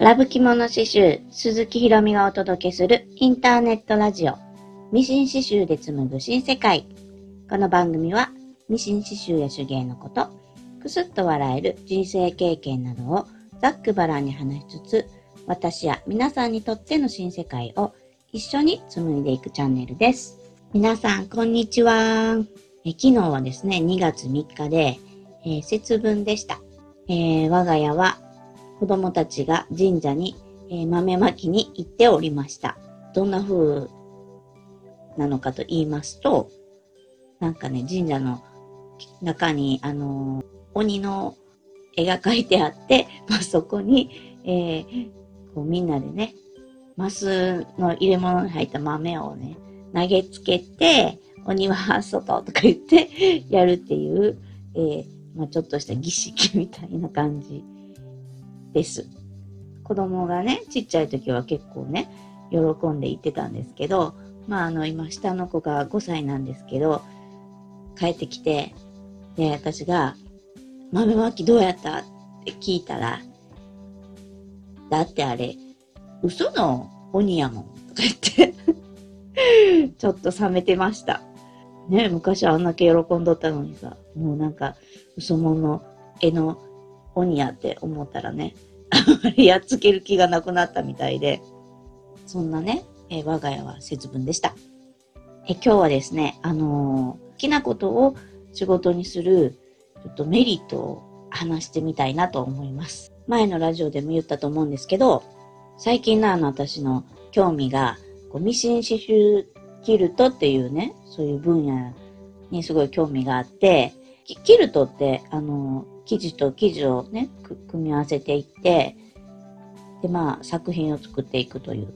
ラブ着物刺繍、鈴木ひろみがお届けするインターネットラジオ、ミシン刺繍で紡ぐ新世界。この番組は、ミシン刺繍や手芸のこと、くすっと笑える人生経験などをざっくばらんに話しつつ、私や皆さんにとっての新世界を一緒に紡いでいくチャンネルです。皆さん、こんにちは。え昨日はですね、2月3日で、えー、節分でした。えー、我が家は子供たちが神社に、えー、豆まきに行っておりました。どんな風なのかと言いますと、なんかね、神社の中に、あのー、鬼の絵が描いてあって、まあ、そこに、えー、こうみんなでね、マスの入れ物に入った豆をね、投げつけて、鬼は外とか言ってやるっていう、えー、まあ、ちょっとした儀式みたいな感じです。子供がね、ちっちゃい時は結構ね、喜んで行ってたんですけど、まああの今下の子が5歳なんですけど、帰ってきて、で、私が、豆まきどうやった？って聞いたら、だってあれ、嘘の鬼やもん、とか言って ちょっと冷めてました。ね、昔あんだけ喜んどったのにさ、もうなんか、嘘物の絵の鬼やって思ったらね、あまりやっつける気がなくなったみたいで、そんなね、え我が家は節分でした。え今日はですね、あのー、好きなことを仕事にする、ちょっとメリットを話してみたいなと思います。前のラジオでも言ったと思うんですけど、最近のあの私の興味が、こうミシン刺繍キルトっていうね、そういう分野にすごい興味があって、キルトって、あの、生地と生地をね、組み合わせていって、で、まあ、作品を作っていくという。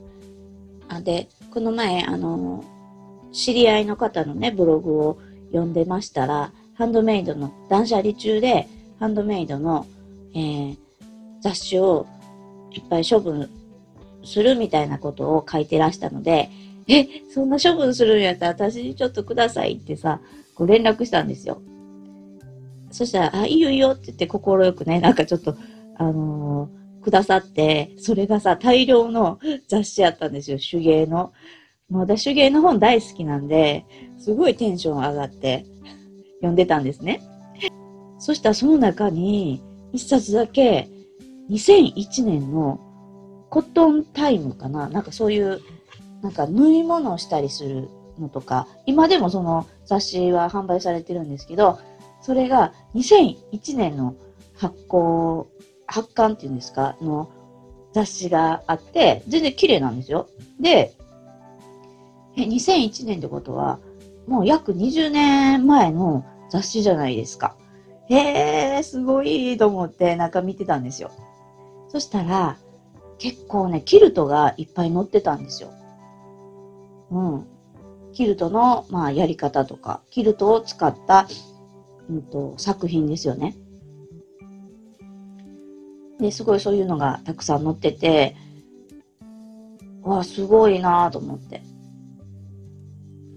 あで、この前、あの、知り合いの方のね、ブログを読んでましたら、ハンドメイドの、断捨離中で、ハンドメイドの、えー、雑誌をいっぱい処分するみたいなことを書いてらしたので、え、そんな処分するんやったら私にちょっとくださいってさ、こう連絡したんですよ。そしたら、あ、いいよいいよって言って快くね、なんかちょっと、あのー、くださって、それがさ、大量の雑誌やったんですよ、手芸の。まだ手芸の本大好きなんで、すごいテンション上がって読んでたんですね。そしたらその中に、一冊だけ、2001年のコットンタイムかな？なんかそういう、なんか縫い物をしたりするのとか、今でもその雑誌は販売されてるんですけど、それが2001年の発行、発刊っていうんですか、の雑誌があって、全然綺麗なんですよ。で、え、2001年ってことは、もう約20年前の雑誌じゃないですか。へえ、すごいと思ってなんか見てたんですよ。そしたら、結構ね、キルトがいっぱい載ってたんですよ。うん。キルトの、まあ、やり方とか、キルトを使ったうんと、作品ですよね。で、すごいそういうのがたくさん載ってて、わ、すごいなと思って。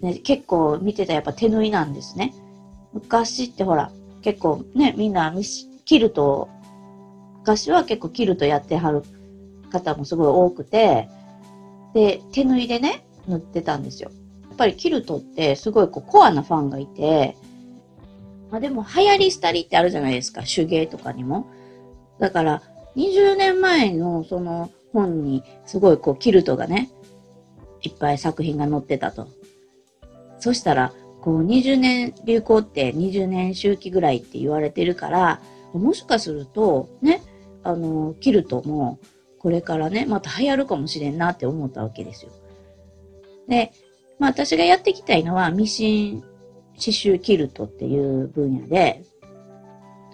ね、結構見てたやっぱ手縫いなんですね。昔ってほら、結構ね、みんなキルト、昔は結構キルトやってはる方もすごい多くて、で、手縫いでね、塗ってたんですよ。やっぱりキルトってすごいこうコアなファンがいて、まあでも流行り廃りってあるじゃないですか、手芸とかにも。だから、20年前のその本にすごいこうキルトがね、いっぱい作品が載ってたと。そしたら、こう20年流行って20年周期ぐらいって言われてるから、もしかするとね、あの、キルトもこれからね、また流行るかもしれんなって思ったわけですよ。で、まあ私がやっていきたいのはミシン刺繍キルトっていう分野で、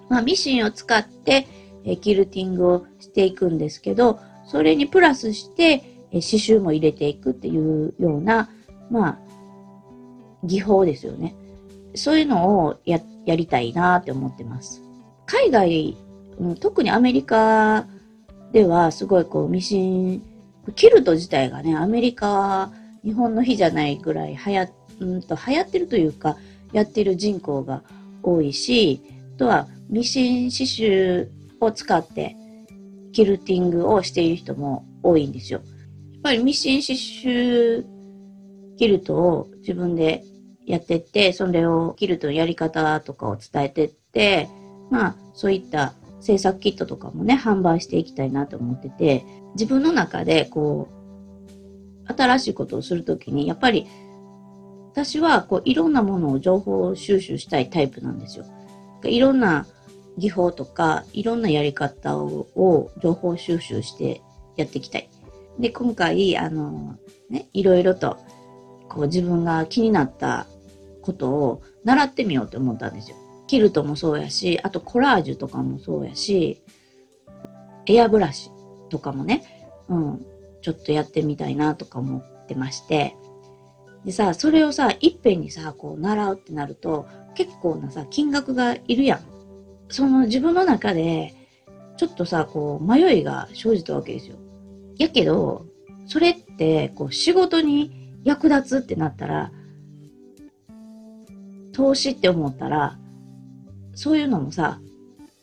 まあ、ミシンを使ってえキルティングをしていくんですけど、それにプラスしてえ刺繍も入れていくっていうような、まあ、技法ですよね。そういうのをややりたいなって思ってます。海外、特にアメリカではすごいこうミシン、キルト自体がね、アメリカ、日本の日じゃないぐらい流行うんと流行ってるというか、やってる人口が多いし、あとはミシン刺繍を使ってキルティングをしている人も多いんですよ。やっぱりミシン刺繍キルトを自分でやってって、それをキルトのやり方とかを伝えてって、まあそういった制作キットとかもね、販売していきたいなと思ってて、自分の中でこう、新しいことをするときに、やっぱり私はこういろんなものを情報収集したいタイプなんですよ。いろんな技法とか、いろんなやり方をを情報収集してやっていきたい。で、今回、あの、ね、いろいろと、こう自分が気になったことを習ってみようと思ったんですよ。キルトもそうやし、あとコラージュとかもそうやし、エアブラシとかもね、うん、ちょっとやってみたいなとか思ってまして、でさ、それをさ、いっぺんにさ、こう習うってなると、結構なさ、金額がいるやん。その自分の中で、ちょっとさ、こう、迷いが生じたわけですよ。やけど、それって、こう、仕事に役立つってなったら、投資って思ったら、そういうのもさ、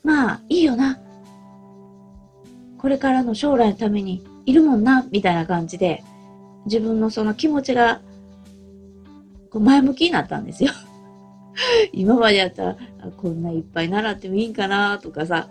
まあ、いいよな。これからの将来のためにいるもんな、みたいな感じで、自分のその気持ちが、こう前向きになったんですよ。今までやったら、こんないっぱい習ってもいいんかな、とかさ、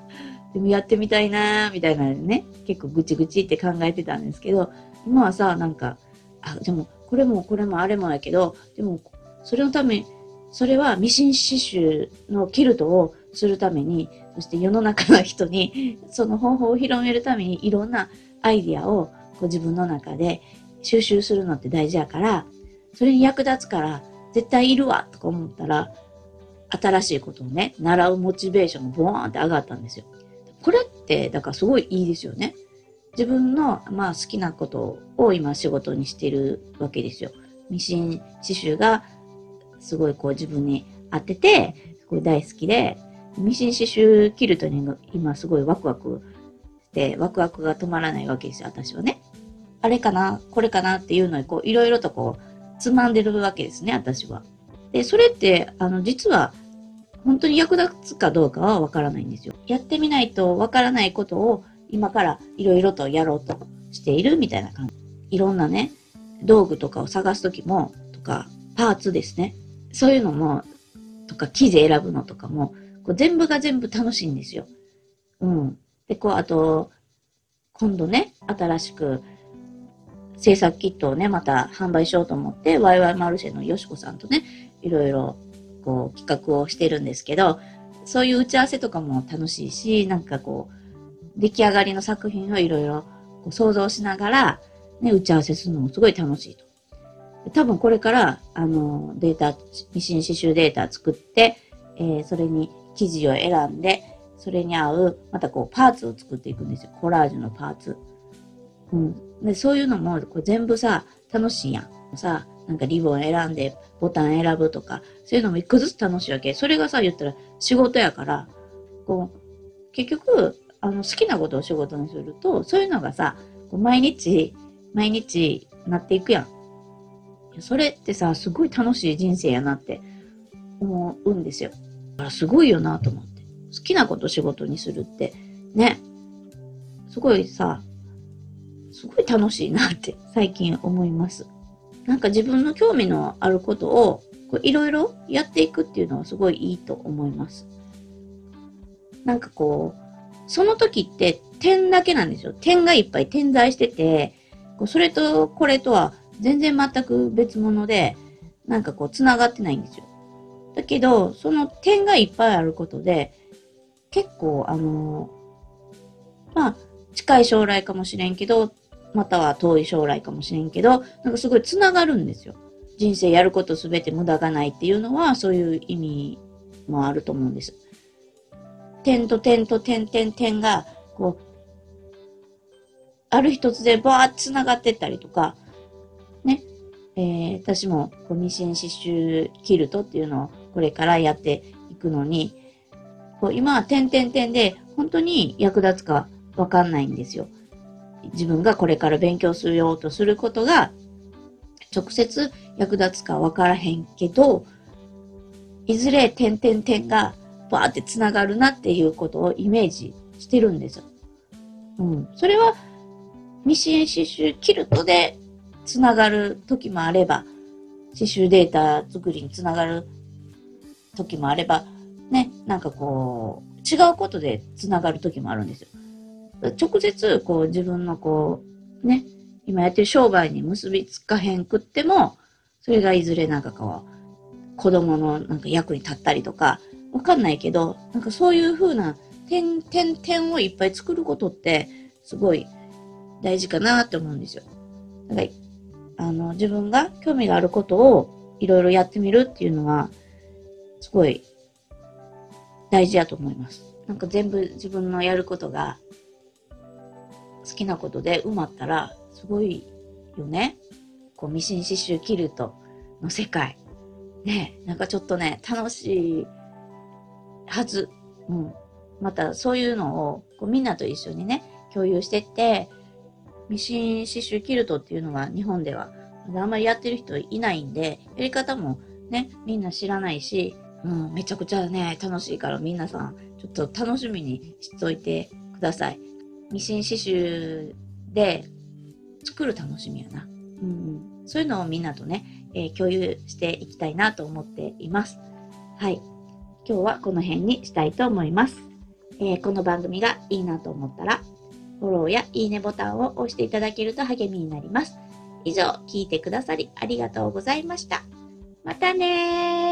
でもやってみたいな、みたいなね、結構ぐちぐちって考えてたんですけど、今はさ、なんか、あ、でも、これもこれもあれもやけど、でも、それのために、それはミシン刺繍のキルトをするために、そして世の中の人にその方法を広めるためにいろんなアイディアをこう自分の中で収集するのって大事やから、それに役立つから絶対いるわとか思ったら、新しいことをね、習うモチベーションがボーンって上がったんですよ。これって、だからすごいいいですよね。自分の、まあ、好きなことを今仕事にしてるわけですよ。ミシン刺繍がすごいこう自分に合ってて、すごい大好きで、ミシン刺繍キルトに今すごいワクワクして、ワクワクが止まらないわけですよ、私はね。あれかなこれかなっていうのにこう、いろいろとこう、つまんでるわけですね、私は。で、それって、あの、実は、本当に役立つかどうかはわからないんですよ。やってみないとわからないことを今からいろいろとやろうとしているみたいな感じ。いろんなね、道具とかを探すときも、とか、パーツですね。そういうのも、とか、生地選ぶのとかも、こう全部が全部楽しいんですよ。うん。で、こう、あと、今度ね、新しく制作キットをね、また販売しようと思って、ワイワイマルシェのよしこさんとね、いろいろ、こう、企画をしてるんですけど、そういう打ち合わせとかも楽しいし、なんかこう、出来上がりの作品をいろいろ想像しながら、ね、打ち合わせするのもすごい楽しいと。多分これから、あの、データ、ミシン刺繍データ作って、えー、それに生地を選んで、それに合う、またこう、パーツを作っていくんですよ。コラージュのパーツ。うん。で、そういうのも、これ全部さ、楽しいやん。さ、なんかリボン選んで、ボタン選ぶとか、そういうのも一個ずつ楽しいわけ。それがさ、言ったら仕事やから、こう、結局、あの、好きなことを仕事にすると、そういうのがさ、こう毎日、毎日なっていくやん。それってさ、すごい楽しい人生やなって思うんですよ。だからすごいよなと思って。好きなことを仕事にするって、ね。すごいさ、すごい楽しいなって最近思います。なんか自分の興味のあることをいろいろやっていくっていうのはすごいいいと思います。なんかこう、その時って点だけなんですよ。点がいっぱい点在してて、それとこれとは全然全く別物で、なんかこう、繋がってないんですよ。だけど、その点がいっぱいあることで、結構、あのまあ、近い将来かもしれんけど、または遠い将来かもしれんけど、なんかすごい繋がるんですよ。人生やることすべて無駄がないっていうのは、そういう意味もあると思うんです。点と点と点点点が、こう、ある一つでバーッ繋がってったりとか、ね、えー、私もこうミシン刺繍キルトっていうのをこれからやっていくのに、こう今は点々点で本当に役立つかわかんないんですよ。自分がこれから勉強するようとすることが直接役立つかわからへんけど、いずれ点々点がバーって繋がるなっていうことをイメージしてるんですよ。うん。それは、ミシン刺繍キルトでつながる時もあれば、刺繍データ作りにつながる時もあれば、ね、なんかこう、違うことでつながる時もあるんですよ。直接、こう自分のこう、ね、今やってる商売に結びつかへんくっても、それがいずれなんかこう、子供のなんか役に立ったりとか、わかんないけど、なんかそういう風な点、点、点をいっぱい作ることって、すごい大事かなって思うんですよ。だからあの、自分が興味があることをいろいろやってみるっていうのは、すごい大事だと思います。なんか全部自分のやることが好きなことで埋まったら、すごいよね。こう、ミシン刺繍キルトの世界。ね、なんかちょっとね、楽しいはず。うん。またそういうのをこうみんなと一緒にね、共有してって、ミシン刺繍キルトっていうのは日本ではまだあんまりやってる人いないんで、やり方もね、みんな知らないし、うん、めちゃくちゃね、楽しいから皆さん、ちょっと楽しみにしといてください。ミシン刺繍で作る楽しみやな。うん、そういうのをみんなとね、えー、共有していきたいなと思っています。はい。今日はこの辺にしたいと思います。えー、この番組がいいなと思ったら、フォローやいいねボタンを押していただけると励みになります。以上、聞いてくださりありがとうございました。またねー